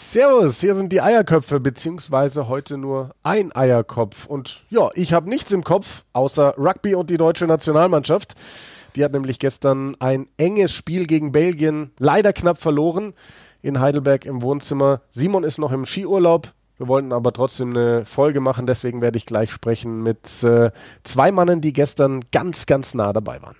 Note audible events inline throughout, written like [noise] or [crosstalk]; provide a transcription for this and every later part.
Servus, hier sind die Eierköpfe, beziehungsweise heute nur ein Eierkopf. Und ja, ich habe nichts im Kopf, außer Rugby und die deutsche Nationalmannschaft. Die hat nämlich gestern ein enges Spiel gegen Belgien leider knapp verloren in Heidelberg im Wohnzimmer. Simon ist noch im Skiurlaub. Wir wollten aber trotzdem eine Folge machen, deswegen werde ich gleich sprechen mit äh, zwei Mannen, die gestern ganz, ganz nah dabei waren.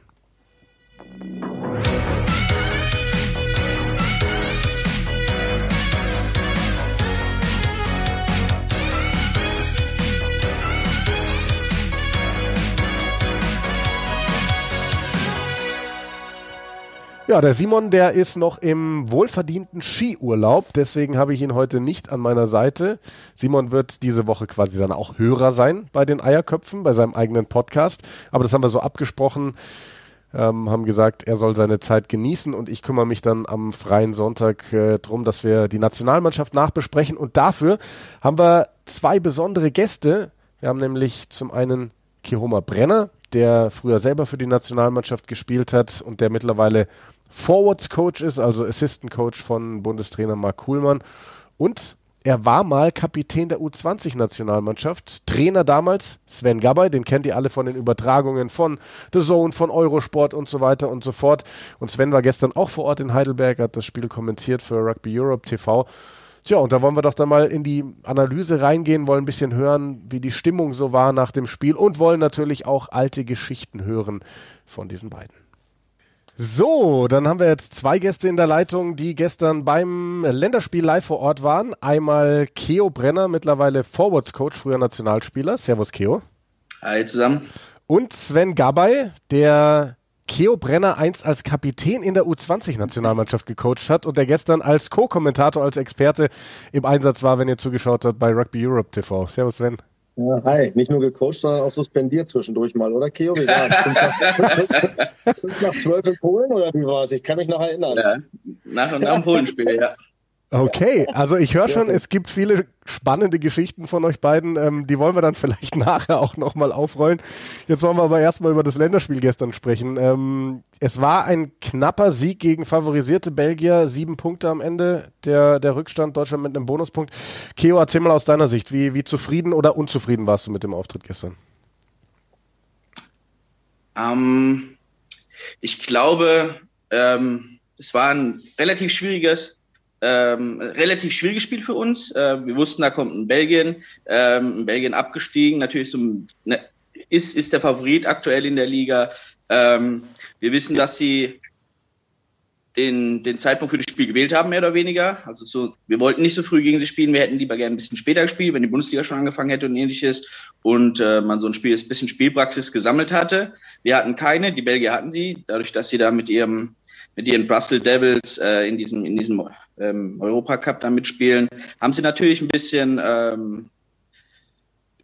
Ja, der Simon, der ist noch im wohlverdienten Skiurlaub, deswegen habe ich ihn heute nicht an meiner Seite. Simon wird diese Woche quasi dann auch Hörer sein bei den Eierköpfen, bei seinem eigenen Podcast. Aber das haben wir so abgesprochen, ähm, haben gesagt, er soll seine Zeit genießen und ich kümmere mich dann am freien Sonntag äh, drum, dass wir die Nationalmannschaft nachbesprechen. Und dafür haben wir zwei besondere Gäste. Wir haben nämlich zum einen Kiroma Brenner, der früher selber für die Nationalmannschaft gespielt hat und der mittlerweile Forwards Coach ist, also Assistant Coach von Bundestrainer Marc Kuhlmann. Und er war mal Kapitän der U20-Nationalmannschaft. Trainer damals Sven Gabay, den kennt ihr alle von den Übertragungen von The Zone, von Eurosport und so weiter und so fort. Und Sven war gestern auch vor Ort in Heidelberg, hat das Spiel kommentiert für Rugby Europe TV. Tja, und da wollen wir doch dann mal in die Analyse reingehen, wollen ein bisschen hören, wie die Stimmung so war nach dem Spiel und wollen natürlich auch alte Geschichten hören von diesen beiden. So, dann haben wir jetzt zwei Gäste in der Leitung, die gestern beim Länderspiel live vor Ort waren. Einmal Keo Brenner, mittlerweile Forwards Coach, früher Nationalspieler. Servus, Keo. Hi zusammen. Und Sven Gabay, der Keo Brenner einst als Kapitän in der U20-Nationalmannschaft gecoacht hat und der gestern als Co-Kommentator, als Experte im Einsatz war, wenn ihr zugeschaut habt bei Rugby Europe TV. Servus, Sven. Ja, hi, nicht nur gecoacht, sondern auch suspendiert zwischendurch mal, oder Keo? Wie war es? nach zwölf in Polen oder wie war es? Ich kann mich noch erinnern. Ja, nach, nach dem Polenspiel, ja. Okay, also ich höre schon, es gibt viele spannende Geschichten von euch beiden. Ähm, die wollen wir dann [laughs] vielleicht nachher auch nochmal aufrollen. Jetzt wollen wir aber erstmal über das Länderspiel gestern sprechen. Ähm, es war ein knapper Sieg gegen favorisierte Belgier. Sieben Punkte am Ende, der, der Rückstand. Deutschland mit einem Bonuspunkt. Keo, erzähl mal aus deiner Sicht, wie, wie zufrieden oder unzufrieden warst du mit dem Auftritt gestern? Ähm, ich glaube, ähm, es war ein relativ schwieriges ähm, relativ schwieriges Spiel für uns. Äh, wir wussten, da kommt ein Belgien, ähm, Belgien abgestiegen, natürlich so, ne, ist, ist der Favorit aktuell in der Liga. Ähm, wir wissen, dass sie den, den Zeitpunkt für das Spiel gewählt haben, mehr oder weniger. Also so, wir wollten nicht so früh gegen sie spielen, wir hätten lieber gerne ein bisschen später gespielt, wenn die Bundesliga schon angefangen hätte und ähnliches und äh, man so ein Spiel, ein bisschen Spielpraxis gesammelt hatte. Wir hatten keine, die Belgier hatten sie, dadurch, dass sie da mit ihrem mit ihren Brussels Devils äh, in diesem, in diesem ähm, Europacup da mitspielen, haben sie natürlich ein bisschen ähm,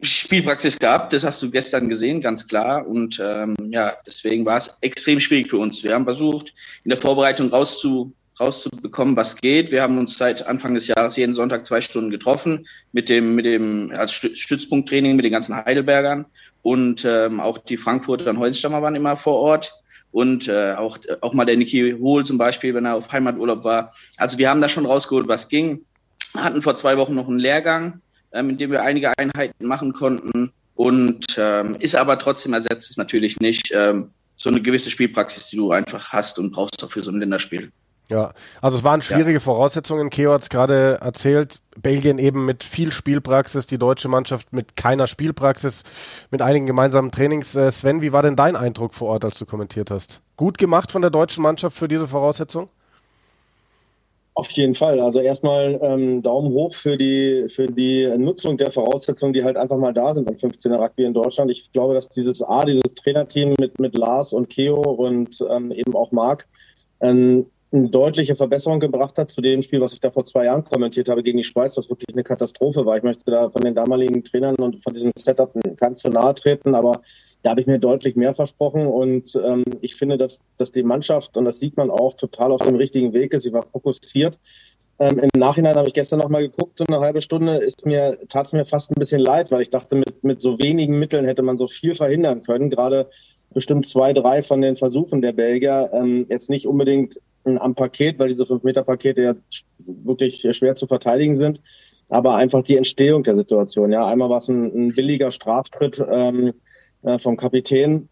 Spielpraxis gehabt. Das hast du gestern gesehen, ganz klar. Und ähm, ja, deswegen war es extrem schwierig für uns. Wir haben versucht, in der Vorbereitung rauszu, rauszubekommen, was geht. Wir haben uns seit Anfang des Jahres jeden Sonntag zwei Stunden getroffen mit dem, mit dem als Stützpunkttraining mit den ganzen Heidelbergern und ähm, auch die Frankfurter und Holzstammer waren immer vor Ort und äh, auch, auch mal der Niki Hohl zum Beispiel, wenn er auf Heimaturlaub war. Also wir haben da schon rausgeholt, was ging. Hatten vor zwei Wochen noch einen Lehrgang, ähm, in dem wir einige Einheiten machen konnten und ähm, ist aber trotzdem ersetzt es natürlich nicht ähm, so eine gewisse Spielpraxis, die du einfach hast und brauchst auch für so ein Länderspiel. Ja, also es waren schwierige ja. Voraussetzungen. Keo hat es gerade erzählt. Belgien eben mit viel Spielpraxis, die deutsche Mannschaft mit keiner Spielpraxis, mit einigen gemeinsamen Trainings. Äh, Sven, wie war denn dein Eindruck vor Ort, als du kommentiert hast? Gut gemacht von der deutschen Mannschaft für diese Voraussetzung? Auf jeden Fall. Also erstmal ähm, Daumen hoch für die, für die Nutzung der Voraussetzungen, die halt einfach mal da sind beim 15er Rugby in Deutschland. Ich glaube, dass dieses A, dieses Trainerteam mit, mit Lars und Keo und ähm, eben auch Marc, ähm, eine deutliche Verbesserung gebracht hat zu dem Spiel, was ich da vor zwei Jahren kommentiert habe gegen die Schweiz, was wirklich eine Katastrophe war. Ich möchte da von den damaligen Trainern und von diesem Setup ganz zu nahe treten, aber da habe ich mir deutlich mehr versprochen und ähm, ich finde, dass, dass die Mannschaft, und das sieht man auch, total auf dem richtigen Weg ist. Sie war fokussiert. Ähm, Im Nachhinein habe ich gestern noch mal geguckt, so eine halbe Stunde, mir, tat es mir fast ein bisschen leid, weil ich dachte, mit, mit so wenigen Mitteln hätte man so viel verhindern können. Gerade bestimmt zwei, drei von den Versuchen der Belgier ähm, jetzt nicht unbedingt am Paket, weil diese 5-Meter-Pakete ja wirklich schwer zu verteidigen sind. Aber einfach die Entstehung der Situation. Ja, einmal war es ein, ein billiger Straftritt ähm, äh, vom Kapitän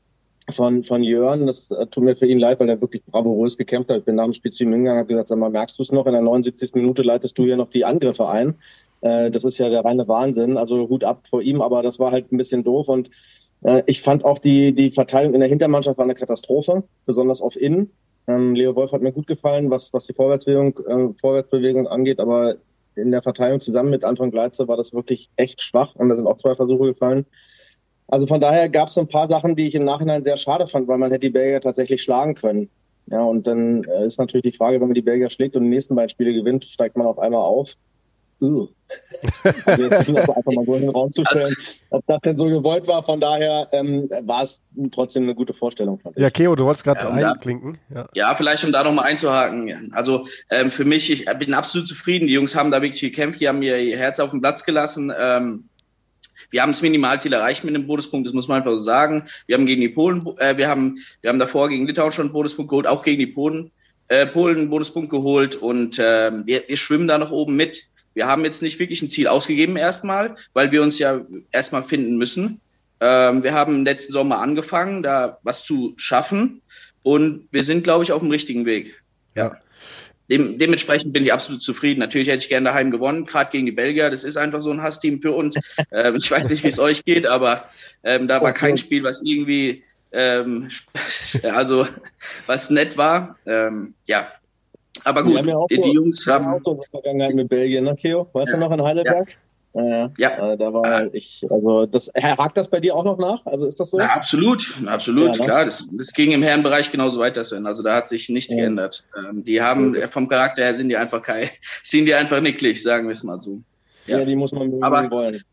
von, von Jörn. Das äh, tut mir für ihn leid, weil er wirklich bravourös gekämpft hat. Ich bin nach dem Spiel zu ihm hingegangen und habe gesagt, sag mal, merkst du es noch? In der 79. Minute leitest du hier noch die Angriffe ein. Äh, das ist ja der reine Wahnsinn. Also Hut ab vor ihm, aber das war halt ein bisschen doof und äh, ich fand auch die, die Verteilung in der Hintermannschaft war eine Katastrophe, besonders auf Innen. Ähm, Leo Wolf hat mir gut gefallen, was, was die Vorwärtsbewegung, äh, Vorwärtsbewegung angeht, aber in der Verteilung zusammen mit Anton Gleitze war das wirklich echt schwach und da sind auch zwei Versuche gefallen. Also von daher gab es so ein paar Sachen, die ich im Nachhinein sehr schade fand, weil man hätte die Belgier tatsächlich schlagen können. Ja, und dann äh, ist natürlich die Frage, wenn man die Belgier schlägt und die nächsten beiden Spiele gewinnt, steigt man auf einmal auf. Uh. Also jetzt einfach mal so in den Raum zu stellen, ob das denn so gewollt war. Von daher ähm, war es trotzdem eine gute Vorstellung. Ja, Keo, du wolltest gerade ja, einklinken. Ja. ja, vielleicht um da nochmal einzuhaken. Also ähm, für mich, ich bin absolut zufrieden. Die Jungs haben da wirklich gekämpft, die haben ihr Herz auf den Platz gelassen. Ähm, wir haben das Minimalziel erreicht mit dem Bonuspunkt, das muss man einfach so sagen. Wir haben gegen die Polen, äh, wir haben, wir haben davor gegen Litauen schon einen Bonuspunkt geholt, auch gegen die Polen, äh, Polen einen Bonuspunkt geholt und äh, wir, wir schwimmen da noch oben mit. Wir haben jetzt nicht wirklich ein Ziel ausgegeben erstmal, weil wir uns ja erstmal finden müssen. Ähm, wir haben letzten Sommer angefangen, da was zu schaffen und wir sind, glaube ich, auf dem richtigen Weg. Ja. Dem, dementsprechend bin ich absolut zufrieden. Natürlich hätte ich gerne daheim gewonnen, gerade gegen die Belgier. Das ist einfach so ein Hassteam für uns. [laughs] ähm, ich weiß nicht, wie es euch geht, aber ähm, da war kein Spiel, was irgendwie ähm, [laughs] also was nett war. Ähm, ja, aber gut, ja die, die Jungs haben. Auch so Vergangenheit mit Belgien, ne, Keo? Weißt ja. du noch in Heidelberg? Ja. Äh, ja. Äh, da war ja. ich, also das hakt das bei dir auch noch nach? Also ist das so? Na, absolut, absolut, ja, ne? klar. Das, das ging im Herrenbereich genauso weiter, Sven. Also da hat sich nichts geändert. Ähm, die haben vom Charakter her sind die einfach kein, [laughs] sind die einfach nicklig, sagen wir es mal so. Ja, die muss man aber, wollen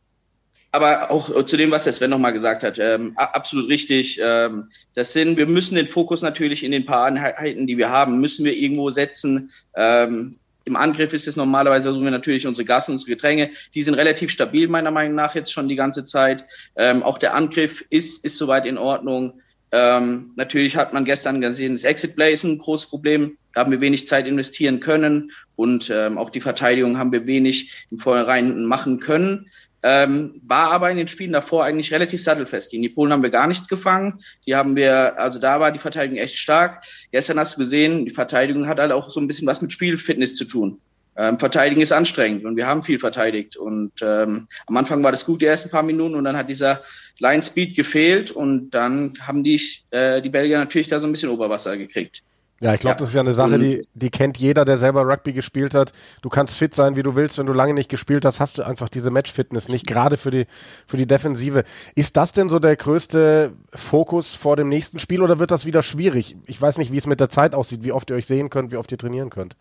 aber auch äh, zu dem, was der Sven nochmal gesagt hat, ähm, absolut richtig. Ähm, das sind, wir müssen den Fokus natürlich in den paar Einheiten, die wir haben, müssen wir irgendwo setzen. Ähm, Im Angriff ist es normalerweise, versuchen wir natürlich unsere Gassen, unsere Getränke, die sind relativ stabil, meiner Meinung nach, jetzt schon die ganze Zeit. Ähm, auch der Angriff ist, ist soweit in Ordnung. Ähm, natürlich hat man gestern gesehen, das Exit Play ist ein großes Problem. Da haben wir wenig Zeit investieren können und ähm, auch die Verteidigung haben wir wenig im Vorhinein machen können. Ähm, war aber in den Spielen davor eigentlich relativ sattelfest. Gegen die Polen haben wir gar nichts gefangen. Die haben wir, also da war die Verteidigung echt stark. Gestern hast du gesehen, die Verteidigung hat halt auch so ein bisschen was mit Spielfitness zu tun. Ähm, Verteidigen ist anstrengend und wir haben viel verteidigt. Und ähm, am Anfang war das gut, die ersten paar Minuten, und dann hat dieser Line Speed gefehlt und dann haben die, äh, die Belgier natürlich da so ein bisschen Oberwasser gekriegt. Ja, ich glaube, ja. das ist ja eine Sache, die, die kennt jeder, der selber Rugby gespielt hat. Du kannst fit sein, wie du willst. Wenn du lange nicht gespielt hast, hast du einfach diese Match-Fitness nicht, gerade für die, für die Defensive. Ist das denn so der größte Fokus vor dem nächsten Spiel oder wird das wieder schwierig? Ich weiß nicht, wie es mit der Zeit aussieht, wie oft ihr euch sehen könnt, wie oft ihr trainieren könnt.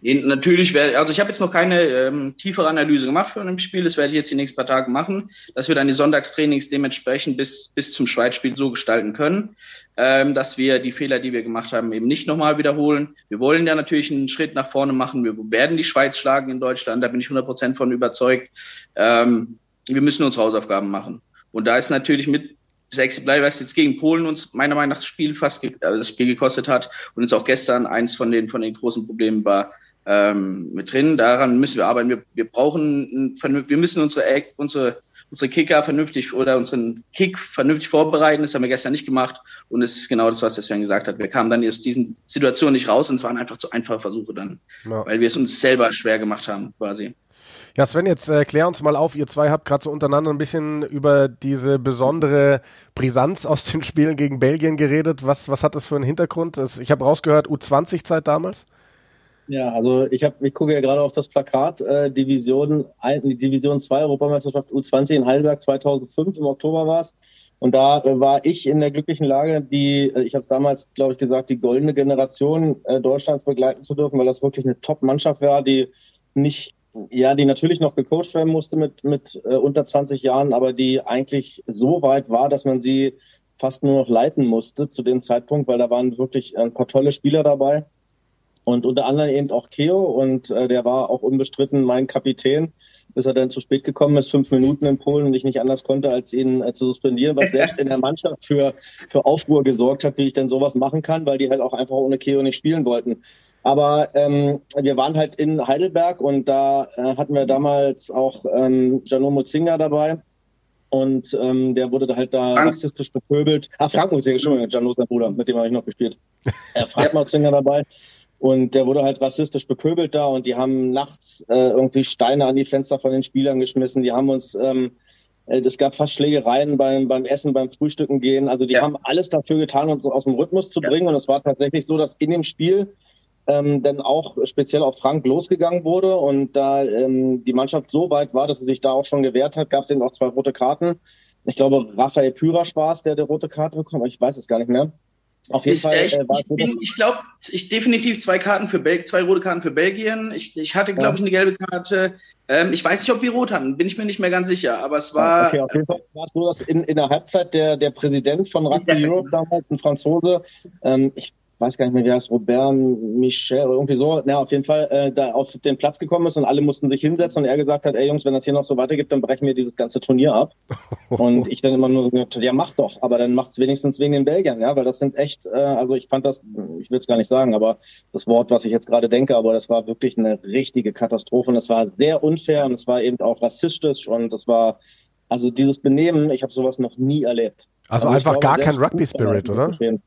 Natürlich werde, also ich habe jetzt noch keine ähm, tiefere Analyse gemacht für ein Spiel. Das werde ich jetzt die nächsten paar Tage machen, dass wir dann die Sonntagstrainings dementsprechend bis, bis zum Schweizspiel so gestalten können, ähm, dass wir die Fehler, die wir gemacht haben, eben nicht nochmal wiederholen. Wir wollen ja natürlich einen Schritt nach vorne machen. Wir werden die Schweiz schlagen in Deutschland, da bin ich 100 Prozent von überzeugt. Ähm, wir müssen unsere Hausaufgaben machen. Und da ist natürlich mit Sexy Blei, was jetzt gegen Polen uns meiner Meinung nach das Spiel fast also das Spiel gekostet hat und uns auch gestern eins von den, von den großen Problemen war, ähm, mit drin. Daran müssen wir arbeiten. Wir, wir brauchen, wir müssen unsere, unsere, unsere Kicker vernünftig oder unseren Kick vernünftig vorbereiten. Das haben wir gestern nicht gemacht. Und es ist genau das, was der Sven gesagt hat. Wir kamen dann aus diesen Situationen nicht raus und es waren einfach zu einfache Versuche dann, ja. weil wir es uns selber schwer gemacht haben, quasi. Ja, Sven, jetzt äh, klär uns mal auf. Ihr zwei habt gerade so untereinander ein bisschen über diese besondere Brisanz aus den Spielen gegen Belgien geredet. Was, was hat das für einen Hintergrund? Ich habe rausgehört, U20-Zeit damals? Ja, also ich habe, ich gucke ja gerade auf das Plakat äh, Division Division 2 Europameisterschaft U20 in Heidelberg 2005 im Oktober war es. Und da äh, war ich in der glücklichen Lage, die, äh, ich habe es damals, glaube ich, gesagt, die goldene Generation äh, Deutschlands begleiten zu dürfen, weil das wirklich eine Top-Mannschaft war, die nicht, ja, die natürlich noch gecoacht werden musste mit, mit äh, unter 20 Jahren, aber die eigentlich so weit war, dass man sie fast nur noch leiten musste zu dem Zeitpunkt, weil da waren wirklich ein paar tolle Spieler dabei. Und unter anderem eben auch Keo und äh, der war auch unbestritten mein Kapitän, bis er dann zu spät gekommen ist, fünf Minuten in Polen und ich nicht anders konnte, als ihn äh, zu suspendieren, was selbst in der Mannschaft für, für Aufruhr gesorgt hat, wie ich denn sowas machen kann, weil die halt auch einfach ohne Keo nicht spielen wollten. Aber ähm, wir waren halt in Heidelberg und da äh, hatten wir damals auch ähm, Jano Muzinga dabei. Und ähm, der wurde halt da Frank. rassistisch bepöbelt. Ah, Frank Muzinga, Entschuldigung, ist mein Bruder, mit dem habe ich noch gespielt. Äh, Frank Muzinga dabei. Und der wurde halt rassistisch bepöbelt da und die haben nachts äh, irgendwie Steine an die Fenster von den Spielern geschmissen. Die haben uns, ähm, äh, es gab fast Schlägereien beim, beim Essen, beim Frühstücken gehen. Also die ja. haben alles dafür getan, uns aus dem Rhythmus zu bringen. Ja. Und es war tatsächlich so, dass in dem Spiel ähm, dann auch speziell auf Frank losgegangen wurde und da ähm, die Mannschaft so weit war, dass sie sich da auch schon gewehrt hat, gab es eben auch zwei rote Karten. Ich glaube, Raphael Pyrasch war es, der die rote Karte bekommen, ich weiß es gar nicht mehr. Auf jeden ist Fall. Äh, ich, ich glaube, ich definitiv zwei Karten für Bel zwei rote Karten für Belgien. Ich, ich hatte, glaube ja. ich, eine gelbe Karte. Ähm, ich weiß nicht, ob wir rot hatten, bin ich mir nicht mehr ganz sicher. Aber es war. Okay, auf jeden Fall war es so, dass in, in der Halbzeit der, der Präsident von Rugby Europe damals, ein Franzose, ähm, ich weiß gar nicht mehr, wie heißt, Robert Michel, irgendwie so, na, auf jeden Fall äh, da auf den Platz gekommen ist und alle mussten sich hinsetzen und er gesagt hat, ey Jungs, wenn das hier noch so weitergeht, dann brechen wir dieses ganze Turnier ab. [laughs] und ich dann immer nur gesagt, ja, mach doch, aber dann macht's wenigstens wegen den Belgiern, ja, weil das sind echt, äh, also ich fand das, ich will es gar nicht sagen, aber das Wort, was ich jetzt gerade denke, aber das war wirklich eine richtige Katastrophe und es war sehr unfair und es war eben auch rassistisch und es war, also dieses Benehmen, ich habe sowas noch nie erlebt. Also, also einfach gar kein Rugby-Spirit, oder? Verstehen.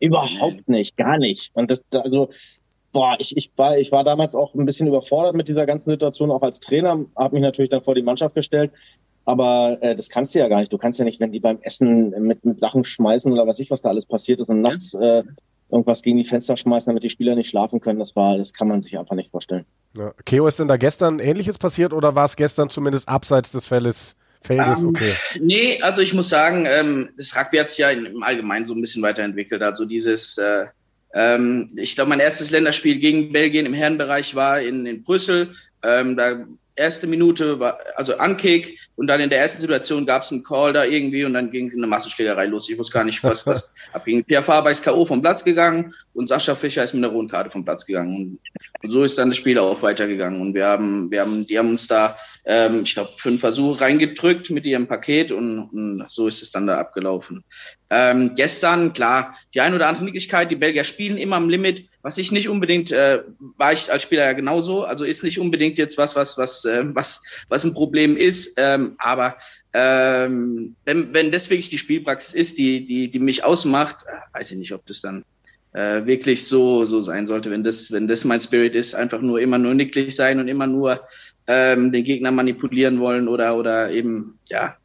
Überhaupt nicht, gar nicht. Und das, also, boah, ich, ich, war, ich war damals auch ein bisschen überfordert mit dieser ganzen Situation, auch als Trainer, habe mich natürlich dann vor die Mannschaft gestellt. Aber äh, das kannst du ja gar nicht. Du kannst ja nicht, wenn die beim Essen mit, mit Sachen schmeißen oder was ich, was da alles passiert ist und nachts äh, irgendwas gegen die Fenster schmeißen, damit die Spieler nicht schlafen können. Das war, das kann man sich einfach nicht vorstellen. Ja. Keo, ist denn da gestern Ähnliches passiert oder war es gestern zumindest abseits des Feldes Feldes, ähm, okay. Nee, also ich muss sagen, ähm, das Rugby hat sich ja im Allgemeinen so ein bisschen weiterentwickelt. Also dieses, äh, ähm, ich glaube, mein erstes Länderspiel gegen Belgien im Herrenbereich war in, in Brüssel. Ähm, da erste Minute war also Ankick und dann in der ersten Situation gab es einen Call da irgendwie und dann ging eine Massenschlägerei los. Ich wusste gar nicht, was was [laughs] abging. Pierre Faber ist K.O. vom Platz gegangen und Sascha Fischer ist mit einer roten Karte vom Platz gegangen. Und, und so ist dann das Spiel auch weitergegangen. Und wir haben, wir haben, die haben uns da ähm, ich glaube, fünf Versuche reingedrückt mit ihrem Paket und, und so ist es dann da abgelaufen. Ähm, gestern, klar, die ein oder andere Möglichkeit, die Belgier spielen immer am Limit, was ich nicht unbedingt, äh, war ich als Spieler ja genauso, also ist nicht unbedingt jetzt was, was, was, äh, was, was ein Problem ist, ähm, aber ähm, wenn, wenn das wirklich die Spielpraxis ist, die, die, die mich ausmacht, äh, weiß ich nicht, ob das dann äh, wirklich so so sein sollte, wenn das wenn das mein Spirit ist, einfach nur immer nur nicklig sein und immer nur ähm, den Gegner manipulieren wollen oder oder eben ja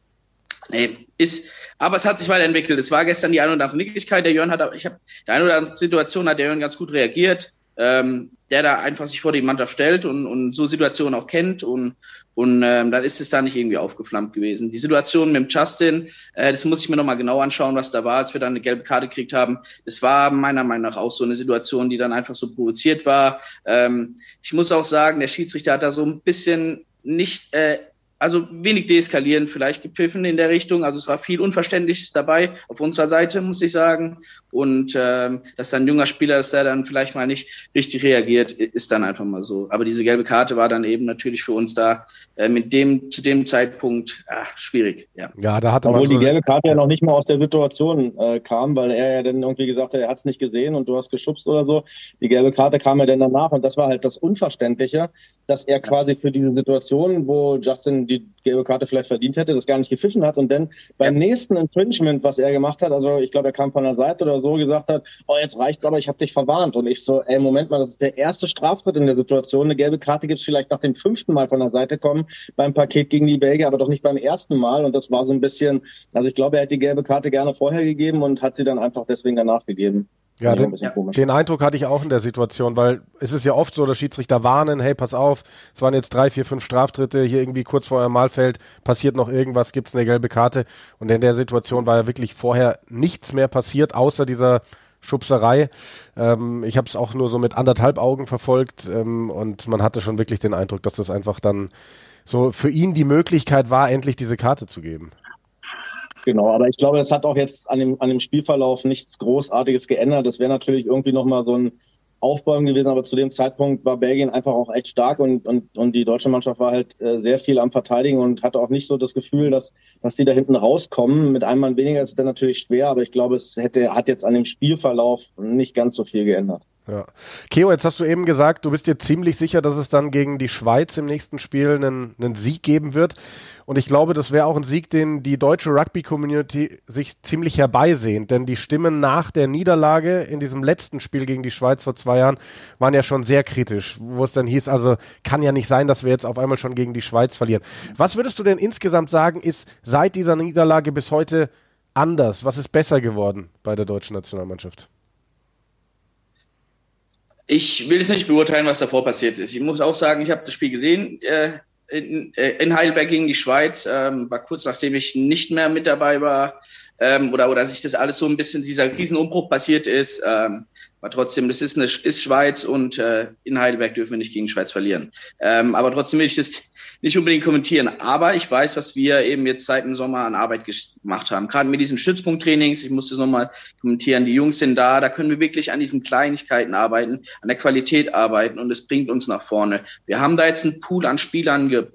nee, ist aber es hat sich weiterentwickelt. Es war gestern die eine oder andere Nicklichkeit. Der Jörn hat ich habe die eine oder andere Situation hat der Jörn ganz gut reagiert ähm, der da einfach sich vor die Mannschaft stellt und, und so Situationen auch kennt und, und ähm, dann ist es da nicht irgendwie aufgeflammt gewesen. Die Situation mit dem Justin, äh, das muss ich mir nochmal genau anschauen, was da war, als wir dann eine gelbe Karte gekriegt haben. Das war meiner Meinung nach auch so eine Situation, die dann einfach so provoziert war. Ähm, ich muss auch sagen, der Schiedsrichter hat da so ein bisschen nicht äh, also wenig deeskalierend vielleicht gepfiffen in der Richtung. Also es war viel Unverständliches dabei auf unserer Seite, muss ich sagen. Und ähm, dass dann ein junger Spieler, dass der dann vielleicht mal nicht richtig reagiert, ist dann einfach mal so. Aber diese gelbe Karte war dann eben natürlich für uns da äh, mit dem zu dem Zeitpunkt ach, schwierig. Ja, ja da hatte Obwohl man so die gelbe Karte ja noch nicht mal aus der Situation äh, kam, weil er ja dann irgendwie gesagt hat, er hat es nicht gesehen und du hast geschubst oder so. Die gelbe Karte kam ja dann danach und das war halt das Unverständliche, dass er quasi für diese Situation, wo Justin die gelbe Karte vielleicht verdient hätte, das gar nicht gepfiffen hat und dann beim ja. nächsten Infringement, was er gemacht hat, also ich glaube, er kam von der Seite oder so, gesagt hat, oh, jetzt reicht's aber, ich habe dich verwarnt. Und ich so, ey, Moment mal, das ist der erste Straftritt in der Situation. Eine gelbe Karte gibt's vielleicht nach dem fünften Mal von der Seite kommen beim Paket gegen die Belgier, aber doch nicht beim ersten Mal. Und das war so ein bisschen, also ich glaube, er hätte die gelbe Karte gerne vorher gegeben und hat sie dann einfach deswegen danach gegeben. Ja, den, den, Eindruck hatte ich auch in der Situation, weil es ist ja oft so, dass Schiedsrichter warnen, hey, pass auf, es waren jetzt drei, vier, fünf Straftritte, hier irgendwie kurz vor eurem Malfeld passiert noch irgendwas, gibt es eine gelbe Karte. Und in der Situation war ja wirklich vorher nichts mehr passiert, außer dieser Schubserei. Ähm, ich habe es auch nur so mit anderthalb Augen verfolgt ähm, und man hatte schon wirklich den Eindruck, dass das einfach dann so für ihn die Möglichkeit war, endlich diese Karte zu geben. Genau, aber ich glaube, das hat auch jetzt an dem, an dem Spielverlauf nichts Großartiges geändert. Das wäre natürlich irgendwie nochmal so ein, aufbäumen gewesen, aber zu dem Zeitpunkt war Belgien einfach auch echt stark und, und, und die deutsche Mannschaft war halt äh, sehr viel am Verteidigen und hatte auch nicht so das Gefühl, dass, dass die da hinten rauskommen. Mit einem Mann weniger ist es dann natürlich schwer, aber ich glaube, es hätte, hat jetzt an dem Spielverlauf nicht ganz so viel geändert. Ja. Keo, jetzt hast du eben gesagt, du bist dir ziemlich sicher, dass es dann gegen die Schweiz im nächsten Spiel einen, einen Sieg geben wird. Und ich glaube, das wäre auch ein Sieg, den die deutsche Rugby-Community sich ziemlich herbeisehnt. Denn die Stimmen nach der Niederlage in diesem letzten Spiel gegen die Schweiz vor zwei Jahren waren ja schon sehr kritisch, wo es dann hieß, also kann ja nicht sein, dass wir jetzt auf einmal schon gegen die Schweiz verlieren. Was würdest du denn insgesamt sagen, ist seit dieser Niederlage bis heute anders? Was ist besser geworden bei der deutschen Nationalmannschaft? Ich will jetzt nicht beurteilen, was davor passiert ist. Ich muss auch sagen, ich habe das Spiel gesehen äh, in, äh, in, Heidelberg gegen die Schweiz. Ähm, war kurz nachdem ich nicht mehr mit dabei war ähm, oder oder sich das alles so ein bisschen dieser Riesenumbruch passiert ist. Ähm, aber trotzdem, das ist, eine, ist Schweiz und äh, in Heidelberg dürfen wir nicht gegen Schweiz verlieren. Ähm, aber trotzdem will ich das nicht unbedingt kommentieren. Aber ich weiß, was wir eben jetzt seit dem Sommer an Arbeit gemacht haben. Gerade mit diesen Stützpunkttrainings, ich muss das nochmal kommentieren, die Jungs sind da, da können wir wirklich an diesen Kleinigkeiten arbeiten, an der Qualität arbeiten und es bringt uns nach vorne. Wir haben da jetzt einen Pool an Spielern ge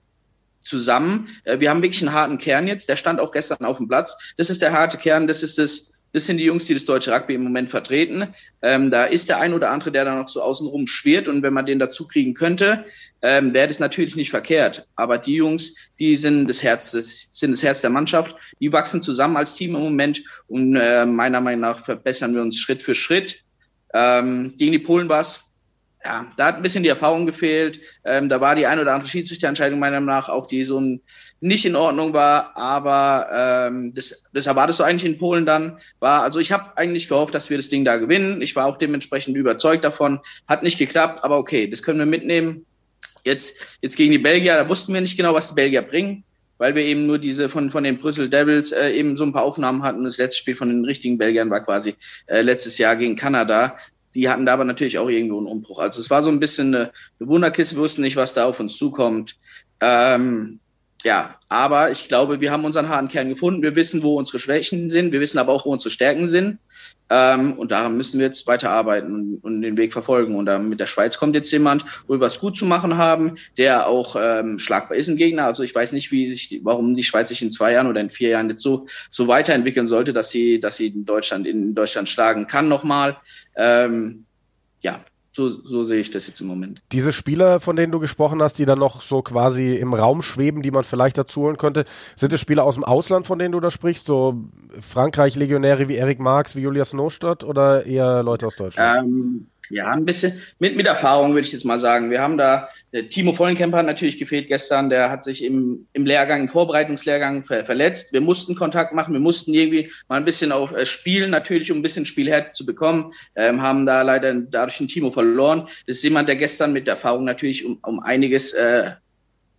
zusammen. Äh, wir haben wirklich einen harten Kern jetzt, der stand auch gestern auf dem Platz. Das ist der harte Kern, das ist das das sind die Jungs, die das deutsche Rugby im Moment vertreten. Ähm, da ist der ein oder andere, der da noch so außenrum schwirrt. Und wenn man den dazu kriegen könnte, ähm, wäre das natürlich nicht verkehrt. Aber die Jungs, die sind das Herz, das sind das Herz der Mannschaft. Die wachsen zusammen als Team im Moment. Und äh, meiner Meinung nach verbessern wir uns Schritt für Schritt. Ähm, gegen die Polen war es ja, da hat ein bisschen die Erfahrung gefehlt. Ähm, da war die ein oder andere Schiedsrichterentscheidung meiner Meinung nach auch, die so ein, nicht in Ordnung war. Aber ähm, das, das erwartest du eigentlich in Polen dann. War also ich habe eigentlich gehofft, dass wir das Ding da gewinnen. Ich war auch dementsprechend überzeugt davon. Hat nicht geklappt, aber okay, das können wir mitnehmen. Jetzt jetzt gegen die Belgier, da wussten wir nicht genau, was die Belgier bringen weil wir eben nur diese von, von den Brüssel Devils äh, eben so ein paar Aufnahmen hatten. Das letzte Spiel von den richtigen Belgiern war quasi äh, letztes Jahr gegen Kanada die hatten da aber natürlich auch irgendwo einen Umbruch. Also es war so ein bisschen eine, eine Wunderkiste, wir wussten nicht, was da auf uns zukommt. Ähm, ja, aber ich glaube, wir haben unseren harten Kern gefunden. Wir wissen, wo unsere Schwächen sind. Wir wissen aber auch, wo unsere Stärken sind. Ähm, und daran müssen wir jetzt weiterarbeiten und, und den Weg verfolgen. Und ähm, mit der Schweiz kommt jetzt jemand, wo wir was gut zu machen haben, der auch ähm, schlagbar ist, ein Gegner. Also ich weiß nicht, wie sich, warum die Schweiz sich in zwei Jahren oder in vier Jahren jetzt so, so weiterentwickeln sollte, dass sie, dass sie in Deutschland, in Deutschland schlagen kann nochmal. Ähm, ja, so, so sehe ich das jetzt im Moment. Diese Spieler, von denen du gesprochen hast, die dann noch so quasi im Raum schweben, die man vielleicht dazu holen könnte, sind es Spieler aus dem Ausland, von denen du da sprichst? So Frankreich-Legionäre wie Erik Marx, wie Julius Nostadt oder eher Leute aus Deutschland? Ähm, ja, ein bisschen mit, mit Erfahrung, würde ich jetzt mal sagen. Wir haben da, äh, Timo Vollenkemper hat natürlich gefehlt gestern, der hat sich im, im Lehrgang, im Vorbereitungslehrgang ver, verletzt. Wir mussten Kontakt machen, wir mussten irgendwie mal ein bisschen auf äh, Spielen natürlich, um ein bisschen Spielhärte zu bekommen, ähm, haben da leider dadurch einen Timo verloren. Das ist jemand, der gestern mit Erfahrung natürlich um, um einiges äh,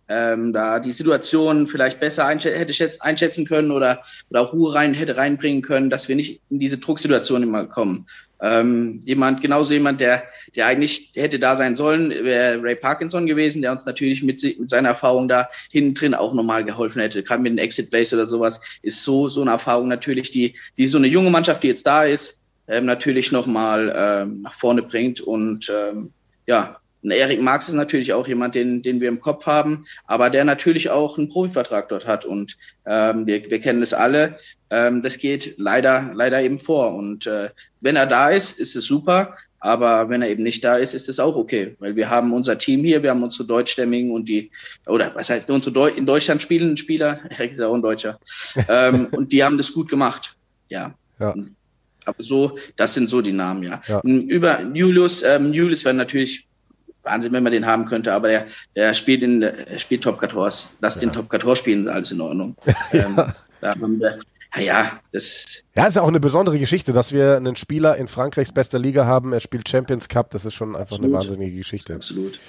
ähm, da die Situation vielleicht besser hätte schätz einschätzen können oder, oder auch Ruhe rein hätte reinbringen können, dass wir nicht in diese Drucksituation immer kommen. Ähm, jemand, genauso jemand, der, der eigentlich hätte da sein sollen, wäre Ray Parkinson gewesen, der uns natürlich mit, mit seiner Erfahrung da hinten drin auch nochmal geholfen hätte. Gerade mit den Exit Plays oder sowas ist so, so eine Erfahrung natürlich, die, die so eine junge Mannschaft, die jetzt da ist, ähm, natürlich nochmal ähm, nach vorne bringt und ähm, ja, Erik Marx ist natürlich auch jemand, den, den wir im Kopf haben, aber der natürlich auch einen Profivertrag dort hat. Und ähm, wir, wir kennen es alle. Ähm, das geht leider, leider eben vor. Und äh, wenn er da ist, ist es super. Aber wenn er eben nicht da ist, ist es auch okay, weil wir haben unser Team hier, wir haben unsere Deutschstämmigen und die, oder was heißt, unsere Deu in Deutschland spielenden Spieler, [laughs] Erik ist ja auch ein Deutscher, ähm, [laughs] und die haben das gut gemacht. Ja. ja. Aber so, das sind so die Namen, ja. ja. Über Julius, ähm, Julius wäre natürlich Wahnsinn, wenn man den haben könnte, aber der, der spielt in der spielt Top 14. Lass ja. den Top 14 spielen, alles in Ordnung. [laughs] ja. Ähm, da haben wir, ja, das. Ja, ist ja auch eine besondere Geschichte, dass wir einen Spieler in Frankreichs bester Liga haben. Er spielt Champions Cup. Das ist schon einfach Absolut. eine wahnsinnige Geschichte. Absolut.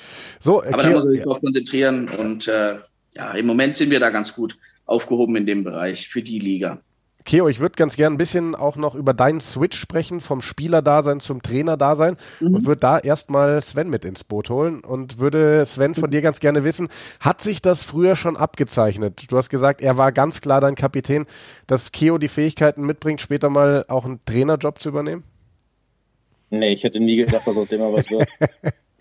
So, Aber da muss man sich ja. konzentrieren und äh, ja, im Moment sind wir da ganz gut aufgehoben in dem Bereich für die Liga. Keo, ich würde ganz gern ein bisschen auch noch über deinen Switch sprechen, vom Spielerdasein zum Trainerdasein mhm. und würde da erstmal Sven mit ins Boot holen und würde Sven von dir ganz gerne wissen, hat sich das früher schon abgezeichnet? Du hast gesagt, er war ganz klar dein Kapitän, dass Keo die Fähigkeiten mitbringt, später mal auch einen Trainerjob zu übernehmen? Nee, ich hätte nie gedacht, dass aus dem mal was wird.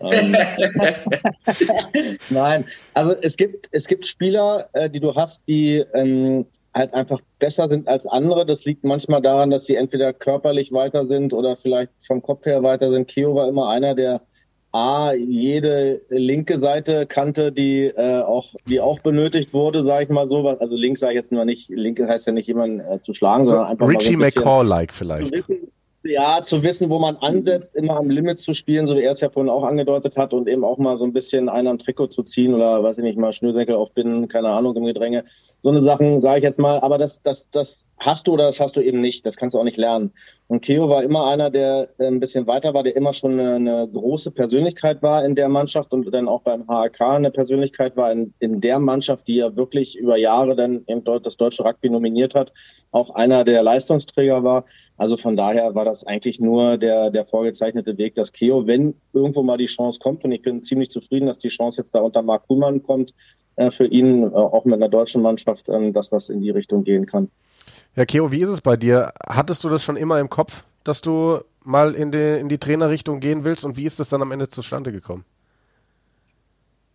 [laughs] ähm, [laughs] Nein, also es gibt, es gibt Spieler, äh, die du hast, die ähm, halt einfach besser sind als andere. Das liegt manchmal daran, dass sie entweder körperlich weiter sind oder vielleicht vom Kopf her weiter sind. Keo war immer einer, der A, jede linke Seite kannte, die äh, auch, die auch benötigt wurde, sage ich mal so. Also links sage ich jetzt nur nicht, linke heißt ja nicht jemanden äh, zu schlagen, so sondern einfach Richie McCaw-like vielleicht. Wissen, ja, zu wissen, wo man ansetzt, immer am Limit zu spielen, so wie er es ja vorhin auch angedeutet hat, und eben auch mal so ein bisschen einen am Trikot zu ziehen oder weiß ich nicht, mal Schnürsenkel aufbinden, keine Ahnung, im Gedränge. So eine Sachen, sage ich jetzt mal, aber das, das, das hast du oder das hast du eben nicht. Das kannst du auch nicht lernen. Und Keo war immer einer, der äh, ein bisschen weiter war, der immer schon eine, eine große Persönlichkeit war in der Mannschaft und dann auch beim HAK eine Persönlichkeit war in, in der Mannschaft, die ja wirklich über Jahre dann eben das deutsche Rugby nominiert hat, auch einer der Leistungsträger war. Also von daher war das eigentlich nur der, der vorgezeichnete Weg, dass Keo, wenn irgendwo mal die Chance kommt, und ich bin ziemlich zufrieden, dass die Chance jetzt da unter Marc Kuhlmann kommt, äh, für ihn, äh, auch mit einer deutschen Mannschaft, äh, dass das in die Richtung gehen kann. Ja, Keo, wie ist es bei dir? Hattest du das schon immer im Kopf, dass du mal in die, in die Trainerrichtung gehen willst und wie ist das dann am Ende zustande gekommen?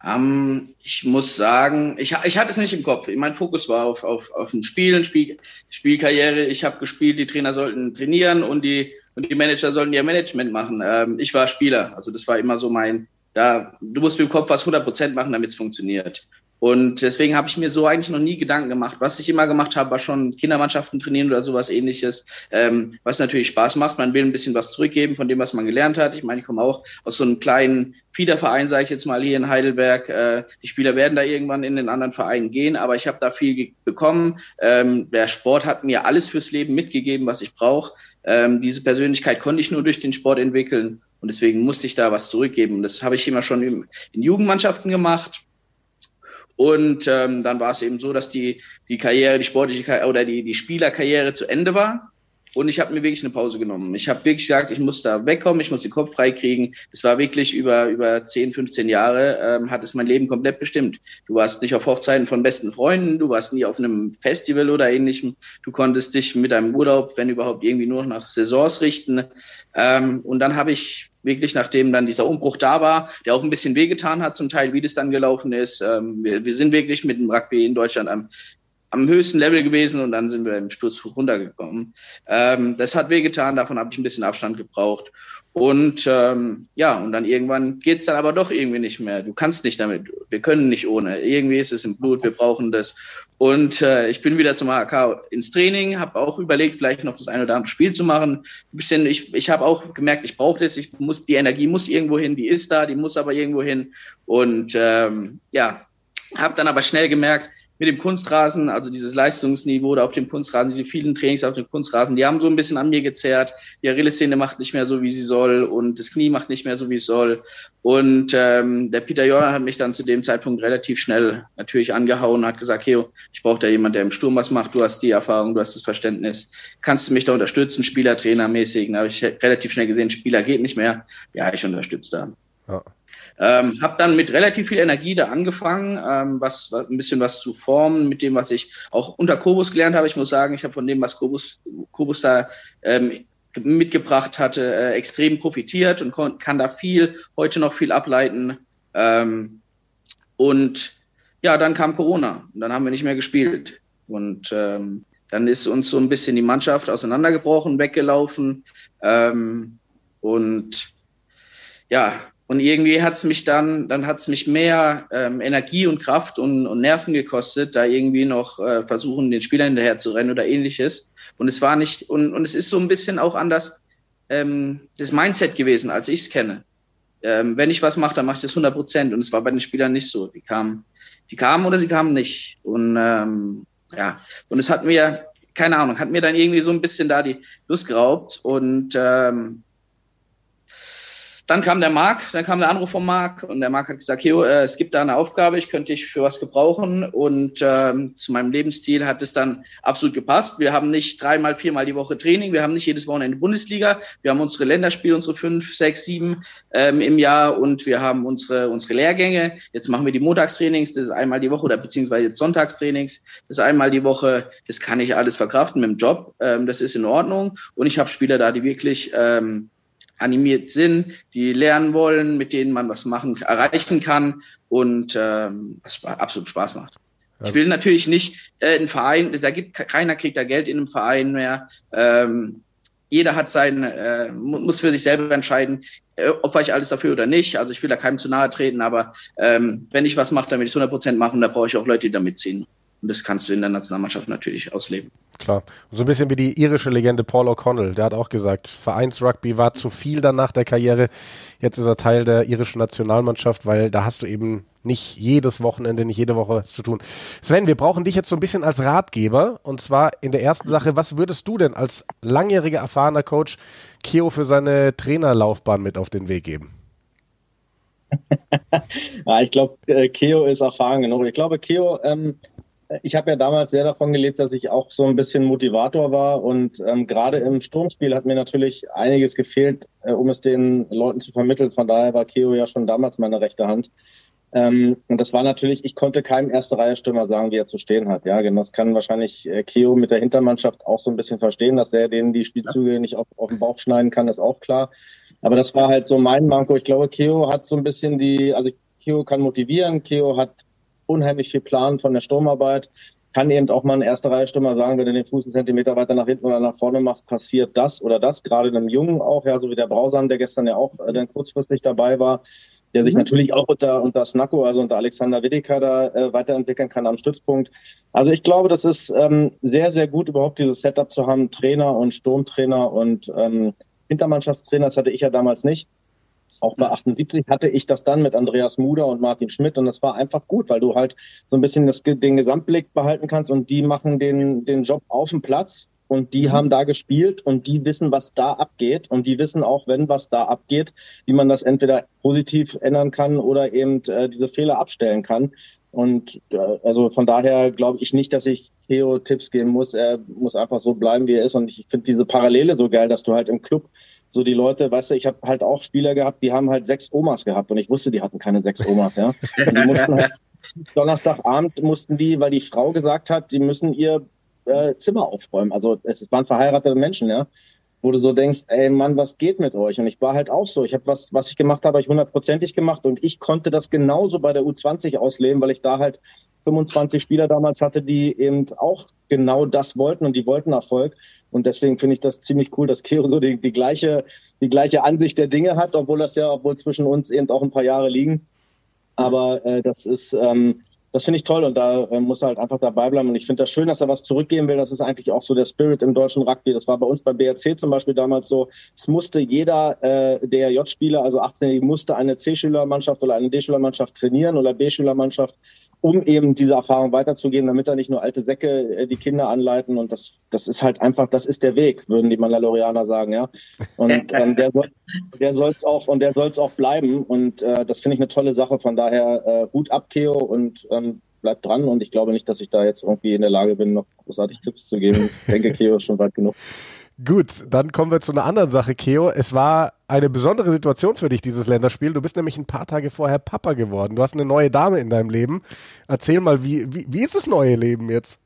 Ähm, ich muss sagen, ich, ich hatte es nicht im Kopf. Mein Fokus war auf, auf, auf ein Spiel, Spiel, Spielkarriere. Ich habe gespielt, die Trainer sollten trainieren und die, und die Manager sollten ihr Management machen. Ähm, ich war Spieler, also das war immer so mein, ja, du musst mit dem Kopf was 100 Prozent machen, damit es funktioniert. Und deswegen habe ich mir so eigentlich noch nie Gedanken gemacht. Was ich immer gemacht habe, war schon Kindermannschaften trainieren oder sowas ähnliches, ähm, was natürlich Spaß macht. Man will ein bisschen was zurückgeben von dem, was man gelernt hat. Ich meine, ich komme auch aus so einem kleinen Fiederverein, sage ich jetzt mal, hier in Heidelberg. Äh, die Spieler werden da irgendwann in den anderen Vereinen gehen, aber ich habe da viel bekommen. Ähm, der Sport hat mir alles fürs Leben mitgegeben, was ich brauche. Ähm, diese Persönlichkeit konnte ich nur durch den Sport entwickeln. Und deswegen musste ich da was zurückgeben. Und das habe ich immer schon in Jugendmannschaften gemacht und ähm, dann war es eben so, dass die, die Karriere, die sportliche Karriere oder die, die Spielerkarriere zu Ende war. Und ich habe mir wirklich eine Pause genommen. Ich habe wirklich gesagt, ich muss da wegkommen, ich muss den Kopf freikriegen. Es war wirklich über, über 10, 15 Jahre, ähm, hat es mein Leben komplett bestimmt. Du warst nicht auf Hochzeiten von besten Freunden, du warst nie auf einem Festival oder ähnlichem. Du konntest dich mit deinem Urlaub, wenn überhaupt, irgendwie nur nach Saisons richten. Ähm, und dann habe ich wirklich, nachdem dann dieser Umbruch da war, der auch ein bisschen wehgetan hat, zum Teil, wie das dann gelaufen ist. Ähm, wir, wir sind wirklich mit dem Rugby in Deutschland am, am höchsten Level gewesen und dann sind wir im Sturz runtergekommen. Ähm, das hat wehgetan, davon habe ich ein bisschen Abstand gebraucht. Und ähm, ja, und dann irgendwann geht's dann aber doch irgendwie nicht mehr. Du kannst nicht damit, wir können nicht ohne. Irgendwie ist es im Blut, wir brauchen das. Und äh, ich bin wieder zum AK ins Training, habe auch überlegt, vielleicht noch das ein oder andere Spiel zu machen. Bisschen, ich, ich habe auch gemerkt, ich brauche das, ich muss, die Energie muss irgendwo hin, die ist da, die muss aber irgendwo hin. Und ähm, ja, habe dann aber schnell gemerkt, mit dem Kunstrasen, also dieses Leistungsniveau da auf dem Kunstrasen, diese vielen Trainings auf dem Kunstrasen, die haben so ein bisschen an mir gezerrt. Die Achillessehne macht nicht mehr so, wie sie soll und das Knie macht nicht mehr so, wie es soll. Und ähm, der Peter Jordan hat mich dann zu dem Zeitpunkt relativ schnell natürlich angehauen und hat gesagt, hey, ich brauche da jemand, der im Sturm was macht. Du hast die Erfahrung, du hast das Verständnis. Kannst du mich da unterstützen, Spieler, Trainer mäßig? Da habe ich relativ schnell gesehen, Spieler geht nicht mehr. Ja, ich unterstütze da. Ja. Ähm, habe dann mit relativ viel Energie da angefangen, ähm, was, was ein bisschen was zu formen mit dem, was ich auch unter Kobus gelernt habe. Ich muss sagen, ich habe von dem, was Kobus, Kobus da ähm, mitgebracht hatte, äh, extrem profitiert und kann da viel, heute noch viel ableiten. Ähm, und ja, dann kam Corona und dann haben wir nicht mehr gespielt. Und ähm, dann ist uns so ein bisschen die Mannschaft auseinandergebrochen, weggelaufen. Ähm, und ja, und irgendwie hat's mich dann, dann hat's mich mehr ähm, Energie und Kraft und, und Nerven gekostet, da irgendwie noch äh, versuchen, den Spieler hinterher zu rennen oder ähnliches. Und es war nicht, und, und es ist so ein bisschen auch anders ähm, das Mindset gewesen, als ich es kenne. Ähm, wenn ich was mache, dann mache ich das 100 Prozent. Und es war bei den Spielern nicht so. Die kamen, die kamen oder sie kamen nicht. Und ähm, ja, und es hat mir, keine Ahnung, hat mir dann irgendwie so ein bisschen da die Lust geraubt. Und ähm, dann kam der Marc, dann kam der Anruf vom Marc und der Marc hat gesagt, Heo, äh, es gibt da eine Aufgabe, ich könnte dich für was gebrauchen. Und ähm, zu meinem Lebensstil hat es dann absolut gepasst. Wir haben nicht dreimal, viermal die Woche Training, wir haben nicht jedes Wochenende Bundesliga, wir haben unsere Länderspiele, unsere fünf, sechs, sieben ähm, im Jahr und wir haben unsere, unsere Lehrgänge. Jetzt machen wir die Montagstrainings, das ist einmal die Woche oder beziehungsweise jetzt Sonntagstrainings, das ist einmal die Woche, das kann ich alles verkraften mit dem Job, ähm, das ist in Ordnung. Und ich habe Spieler da, die wirklich ähm, animiert sind, die lernen wollen, mit denen man was machen, erreichen kann und ähm, was absolut Spaß macht. Ich will natürlich nicht äh, einen Verein, da gibt keiner kriegt da Geld in einem Verein mehr. Ähm, jeder hat sein, äh, muss für sich selber entscheiden, äh, opfer ich alles dafür oder nicht. Also ich will da keinem zu nahe treten, aber ähm, wenn ich was mache, dann will ich es 100 Prozent machen. Da brauche ich auch Leute, die da mitziehen. Und das kannst du in der Nationalmannschaft natürlich ausleben. Klar. Und so ein bisschen wie die irische Legende Paul O'Connell. Der hat auch gesagt, Vereinsrugby war zu viel dann nach der Karriere. Jetzt ist er Teil der irischen Nationalmannschaft, weil da hast du eben nicht jedes Wochenende, nicht jede Woche was zu tun. Sven, wir brauchen dich jetzt so ein bisschen als Ratgeber. Und zwar in der ersten Sache, was würdest du denn als langjähriger, erfahrener Coach Keo für seine Trainerlaufbahn mit auf den Weg geben? ja, [laughs] ich glaube, äh, Keo ist erfahren genug. Ich glaube, Keo ähm, ich habe ja damals sehr davon gelebt, dass ich auch so ein bisschen Motivator war und ähm, gerade im Sturmspiel hat mir natürlich einiges gefehlt, äh, um es den Leuten zu vermitteln. Von daher war Keo ja schon damals meine rechte Hand. Ähm, und das war natürlich, ich konnte keinem erste Reihe Stürmer sagen, wie er zu stehen hat. Ja, genau. Das kann wahrscheinlich äh, Keo mit der Hintermannschaft auch so ein bisschen verstehen, dass er denen die Spielzüge nicht auf, auf den Bauch schneiden kann, ist auch klar. Aber das war halt so mein Manko. Ich glaube, Keo hat so ein bisschen die, also Keo kann motivieren, Keo hat unheimlich viel Plan von der Sturmarbeit. Kann eben auch mal ein erste Reihe Stürmer sagen, wenn du den Fuß einen Zentimeter weiter nach hinten oder nach vorne machst, passiert das oder das. Gerade einem Jungen auch, ja, so wie der Brausan, der gestern ja auch äh, dann kurzfristig dabei war, der sich mhm. natürlich auch unter, unter Snacko, also unter Alexander Wideka da äh, weiterentwickeln kann am Stützpunkt. Also ich glaube, das ist ähm, sehr, sehr gut, überhaupt dieses Setup zu haben, Trainer und Sturmtrainer und ähm, Hintermannschaftstrainer, das hatte ich ja damals nicht. Auch bei 78 hatte ich das dann mit Andreas Muder und Martin Schmidt und das war einfach gut, weil du halt so ein bisschen das, den Gesamtblick behalten kannst und die machen den, den Job auf dem Platz und die mhm. haben da gespielt und die wissen, was da abgeht und die wissen auch, wenn was da abgeht, wie man das entweder positiv ändern kann oder eben äh, diese Fehler abstellen kann. Und äh, also von daher glaube ich nicht, dass ich Theo Tipps geben muss. Er muss einfach so bleiben, wie er ist. Und ich finde diese Parallele so geil, dass du halt im Club so die Leute, weißt du, ich habe halt auch Spieler gehabt, die haben halt sechs Omas gehabt und ich wusste, die hatten keine sechs Omas, ja. Und die mussten halt, [laughs] Donnerstagabend mussten die, weil die Frau gesagt hat, die müssen ihr äh, Zimmer aufräumen. Also es waren verheiratete Menschen, ja. Wo du so denkst, ey Mann, was geht mit euch? Und ich war halt auch so. Ich habe was, was ich gemacht habe, habe ich hundertprozentig gemacht und ich konnte das genauso bei der U20 ausleben, weil ich da halt 25 Spieler damals hatte, die eben auch genau das wollten und die wollten Erfolg. Und deswegen finde ich das ziemlich cool, dass Keo so die, die gleiche, die gleiche Ansicht der Dinge hat, obwohl das ja, obwohl zwischen uns eben auch ein paar Jahre liegen. Aber äh, das ist, ähm, das finde ich toll und da äh, muss er halt einfach dabei bleiben. Und ich finde das schön, dass er was zurückgeben will. Das ist eigentlich auch so der Spirit im deutschen Rugby. Das war bei uns bei BRC zum Beispiel damals so. Es musste jeder äh, J-Spieler, also 18 musste eine C-Schülermannschaft oder eine D-Schülermannschaft trainieren oder B-Schülermannschaft um eben diese Erfahrung weiterzugeben, damit da nicht nur alte Säcke äh, die Kinder anleiten. Und das, das ist halt einfach, das ist der Weg, würden die Mandalorianer sagen, ja. Und ähm, der soll der soll's auch und der soll's auch bleiben. Und äh, das finde ich eine tolle Sache. Von daher äh, Hut ab, Keo, und ähm, bleib dran. Und ich glaube nicht, dass ich da jetzt irgendwie in der Lage bin, noch großartig Tipps zu geben. Ich denke, Keo ist schon weit genug. Gut, dann kommen wir zu einer anderen Sache, Keo. Es war eine besondere Situation für dich, dieses Länderspiel. Du bist nämlich ein paar Tage vorher Papa geworden. Du hast eine neue Dame in deinem Leben. Erzähl mal, wie, wie, wie ist das neue Leben jetzt?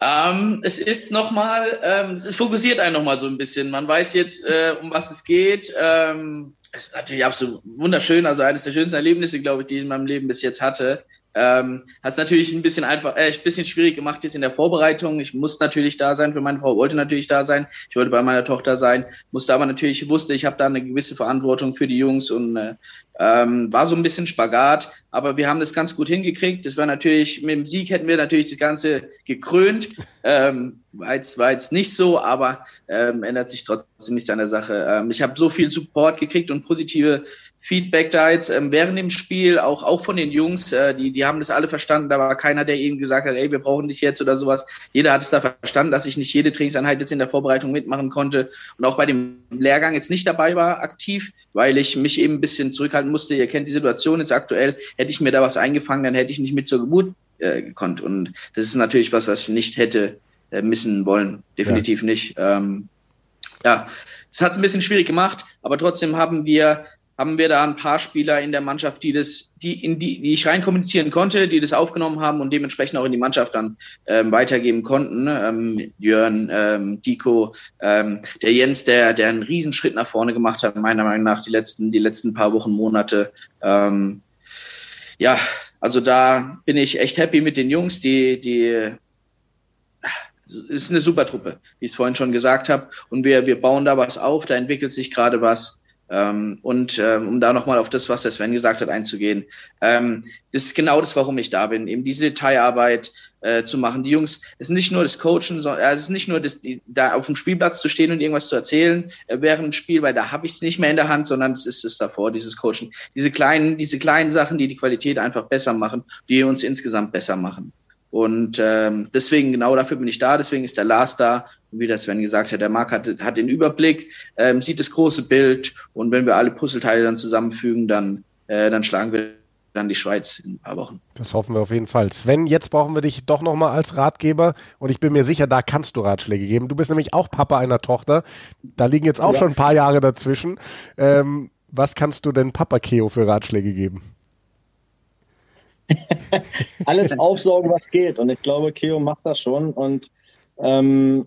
Ähm, es ist nochmal, ähm, es fokussiert einen nochmal so ein bisschen. Man weiß jetzt, äh, um was es geht. Ähm, es ist natürlich absolut wunderschön, also eines der schönsten Erlebnisse, glaube ich, die ich in meinem Leben bis jetzt hatte. Ähm, hat es natürlich ein bisschen einfach, äh, ein bisschen schwierig gemacht jetzt in der Vorbereitung. Ich musste natürlich da sein, für meine Frau wollte natürlich da sein. Ich wollte bei meiner Tochter sein, musste aber natürlich, wusste, ich habe da eine gewisse Verantwortung für die Jungs und äh, ähm, war so ein bisschen Spagat. Aber wir haben das ganz gut hingekriegt. Das war natürlich, mit dem Sieg hätten wir natürlich das Ganze gekrönt. Ähm, war, jetzt, war jetzt nicht so, aber ähm, ändert sich trotzdem nichts an der Sache. Ähm, ich habe so viel Support gekriegt und positive Feedback da jetzt ähm, während dem Spiel, auch, auch von den Jungs, äh, die, die haben das alle verstanden. Da war keiner, der ihnen gesagt hat, ey, wir brauchen dich jetzt oder sowas. Jeder hat es da verstanden, dass ich nicht jede Trainingseinheit jetzt in der Vorbereitung mitmachen konnte und auch bei dem Lehrgang jetzt nicht dabei war, aktiv, weil ich mich eben ein bisschen zurückhalten musste. Ihr kennt die Situation jetzt aktuell. Hätte ich mir da was eingefangen, dann hätte ich nicht mit zur Geburt äh, gekonnt. Und das ist natürlich was, was ich nicht hätte äh, missen wollen. Definitiv ja. nicht. Ähm, ja, es hat es ein bisschen schwierig gemacht, aber trotzdem haben wir haben wir da ein paar Spieler in der Mannschaft, die das, die in die, die ich rein kommunizieren konnte, die das aufgenommen haben und dementsprechend auch in die Mannschaft dann ähm, weitergeben konnten. Ähm, Jörn, ähm, Dico, ähm, der Jens, der, der einen Riesenschritt nach vorne gemacht hat, meiner Meinung nach die letzten, die letzten paar Wochen, Monate. Ähm, ja, also da bin ich echt happy mit den Jungs, die, die ist eine super Truppe, wie ich es vorhin schon gesagt habe. Und wir, wir bauen da was auf, da entwickelt sich gerade was. Ähm, und ähm, um da nochmal auf das, was der Sven gesagt hat, einzugehen, ähm, das ist genau das, warum ich da bin, eben diese Detailarbeit äh, zu machen. Die Jungs, es ist nicht nur das Coachen, sondern äh, es ist nicht nur das, die, da auf dem Spielplatz zu stehen und irgendwas zu erzählen äh, während dem Spiel, weil da habe ich es nicht mehr in der Hand, sondern es ist es davor, dieses Coachen. Diese kleinen, diese kleinen Sachen, die die Qualität einfach besser machen, die uns insgesamt besser machen. Und ähm, deswegen, genau dafür bin ich da, deswegen ist der Lars da. Und wie der Sven gesagt hat, der Marc hat, hat den Überblick, ähm, sieht das große Bild und wenn wir alle Puzzleteile dann zusammenfügen, dann, äh, dann schlagen wir dann die Schweiz in ein paar Wochen. Das hoffen wir auf jeden Fall. Sven, jetzt brauchen wir dich doch nochmal als Ratgeber und ich bin mir sicher, da kannst du Ratschläge geben. Du bist nämlich auch Papa einer Tochter. Da liegen jetzt auch ja. schon ein paar Jahre dazwischen. Ähm, was kannst du denn Papa Keo für Ratschläge geben? [laughs] alles aufsaugen, was geht. Und ich glaube, Keo macht das schon. Und ähm,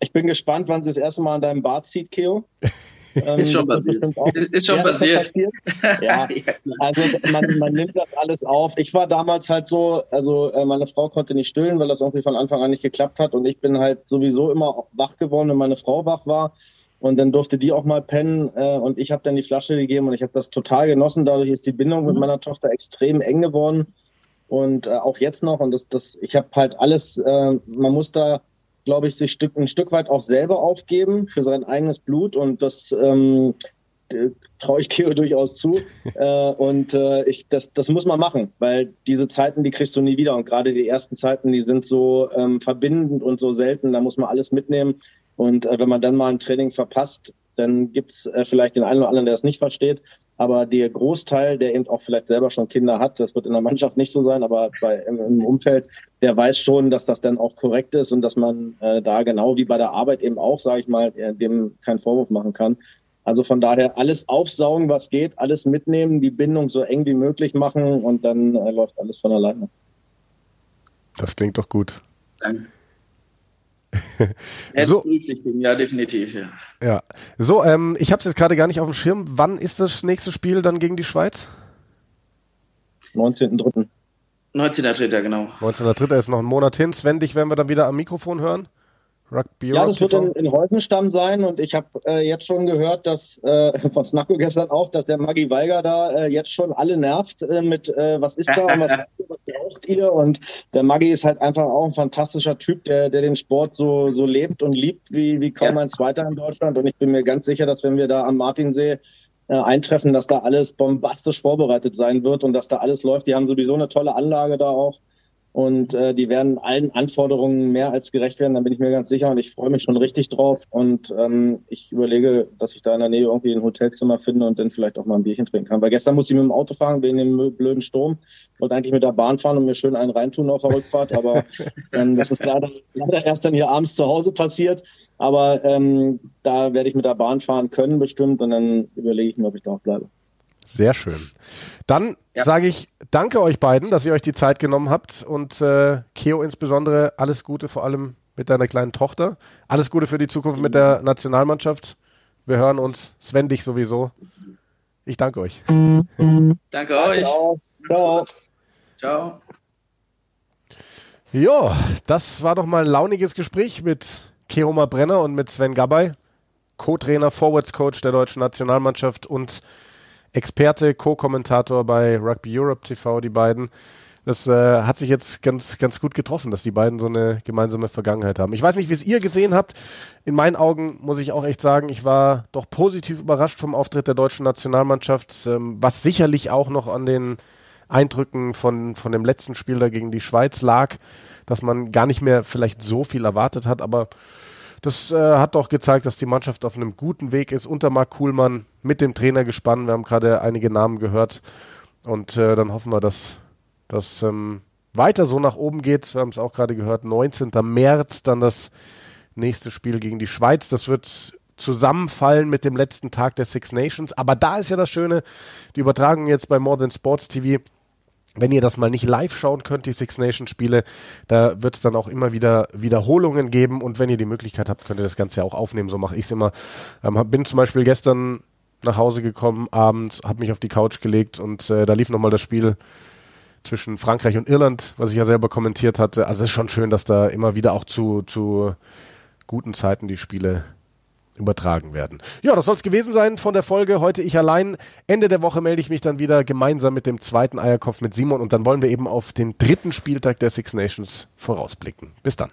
ich bin gespannt, wann sie das erste Mal an deinem Bart zieht, Keo. Ähm, [laughs] ist schon passiert. Ist schon [laughs] ja, passiert. Ja, also man, man, nimmt das alles auf. Ich war damals halt so, also äh, meine Frau konnte nicht stillen, weil das irgendwie von Anfang an nicht geklappt hat. Und ich bin halt sowieso immer wach geworden, wenn meine Frau wach war. Und dann durfte die auch mal pennen äh, und ich habe dann die Flasche gegeben und ich habe das total genossen. Dadurch ist die Bindung mit mhm. meiner Tochter extrem eng geworden und äh, auch jetzt noch. Und das, das, ich habe halt alles. Äh, man muss da, glaube ich, sich Stück, ein Stück weit auch selber aufgeben für sein eigenes Blut und das ähm, traue ich [laughs] Keo durchaus zu. [laughs] äh, und äh, ich, das, das muss man machen, weil diese Zeiten, die kriegst du nie wieder. Und gerade die ersten Zeiten, die sind so ähm, verbindend und so selten. Da muss man alles mitnehmen. Und äh, wenn man dann mal ein Training verpasst, dann gibt's äh, vielleicht den einen oder anderen, der es nicht versteht. Aber der Großteil, der eben auch vielleicht selber schon Kinder hat, das wird in der Mannschaft nicht so sein, aber bei, im, im Umfeld, der weiß schon, dass das dann auch korrekt ist und dass man äh, da genau wie bei der Arbeit eben auch, sage ich mal, äh, dem keinen Vorwurf machen kann. Also von daher alles aufsaugen, was geht, alles mitnehmen, die Bindung so eng wie möglich machen und dann äh, läuft alles von alleine. Das klingt doch gut. Danke so. Ja, definitiv, ja. Ja. So, ähm, ich habe es jetzt gerade gar nicht auf dem Schirm. Wann ist das nächste Spiel dann gegen die Schweiz? 19.3. 19.3., genau. 19.3. ist noch ein Monat hin. Sven, dich werden wir dann wieder am Mikrofon hören. Rugby ja, das wird in, in Häusenstamm sein und ich habe äh, jetzt schon gehört, dass äh, [laughs] von Snacko gestern auch, dass der Maggi Weiger da äh, jetzt schon alle nervt äh, mit äh, was ist da und was, [laughs] was braucht ihr und der Maggi ist halt einfach auch ein fantastischer Typ, der, der den Sport so, so lebt und liebt wie, wie kaum ja. ein zweiter in Deutschland und ich bin mir ganz sicher, dass wenn wir da am Martinsee äh, eintreffen, dass da alles bombastisch vorbereitet sein wird und dass da alles läuft. Die haben sowieso eine tolle Anlage da auch und äh, die werden allen Anforderungen mehr als gerecht werden, da bin ich mir ganz sicher. Und ich freue mich schon richtig drauf. Und ähm, ich überlege, dass ich da in der Nähe irgendwie ein Hotelzimmer finde und dann vielleicht auch mal ein Bierchen trinken kann, weil gestern musste ich mit dem Auto fahren wegen dem blöden Sturm, ich wollte eigentlich mit der Bahn fahren und mir schön einen reintun auf der Rückfahrt, aber [laughs] ähm, das ist leider, leider erst dann hier abends zu Hause passiert, aber ähm, da werde ich mit der Bahn fahren können bestimmt und dann überlege ich mir, ob ich da auch bleibe. Sehr schön. Dann ja. sage ich danke euch beiden, dass ihr euch die Zeit genommen habt und äh, Keo insbesondere alles Gute, vor allem mit deiner kleinen Tochter. Alles Gute für die Zukunft mit der Nationalmannschaft. Wir hören uns. Sven dich sowieso. Ich danke euch. Danke euch. Ciao. Ciao. Ja, das war doch mal ein launiges Gespräch mit Keoma Brenner und mit Sven Gabay, Co-Trainer, Forwards Coach der deutschen Nationalmannschaft und Experte, Co-Kommentator bei Rugby Europe TV, die beiden. Das äh, hat sich jetzt ganz, ganz gut getroffen, dass die beiden so eine gemeinsame Vergangenheit haben. Ich weiß nicht, wie es ihr gesehen habt. In meinen Augen muss ich auch echt sagen, ich war doch positiv überrascht vom Auftritt der deutschen Nationalmannschaft, ähm, was sicherlich auch noch an den Eindrücken von, von dem letzten Spiel da gegen die Schweiz lag, dass man gar nicht mehr vielleicht so viel erwartet hat, aber das äh, hat doch gezeigt, dass die Mannschaft auf einem guten Weg ist. Unter Marc Kuhlmann mit dem Trainer gespannt. Wir haben gerade einige Namen gehört. Und äh, dann hoffen wir, dass das ähm, weiter so nach oben geht. Wir haben es auch gerade gehört. 19. März dann das nächste Spiel gegen die Schweiz. Das wird zusammenfallen mit dem letzten Tag der Six Nations. Aber da ist ja das Schöne, die Übertragung jetzt bei More Than Sports TV wenn ihr das mal nicht live schauen könnt, die Six Nations Spiele, da wird es dann auch immer wieder Wiederholungen geben und wenn ihr die Möglichkeit habt, könnt ihr das Ganze ja auch aufnehmen. So mache ich es immer. Ähm, bin zum Beispiel gestern nach Hause gekommen, abends, habe mich auf die Couch gelegt und äh, da lief nochmal das Spiel zwischen Frankreich und Irland, was ich ja selber kommentiert hatte. Also es ist schon schön, dass da immer wieder auch zu, zu guten Zeiten die Spiele übertragen werden. Ja, das soll es gewesen sein von der Folge. Heute ich allein. Ende der Woche melde ich mich dann wieder gemeinsam mit dem zweiten Eierkopf mit Simon und dann wollen wir eben auf den dritten Spieltag der Six Nations vorausblicken. Bis dann.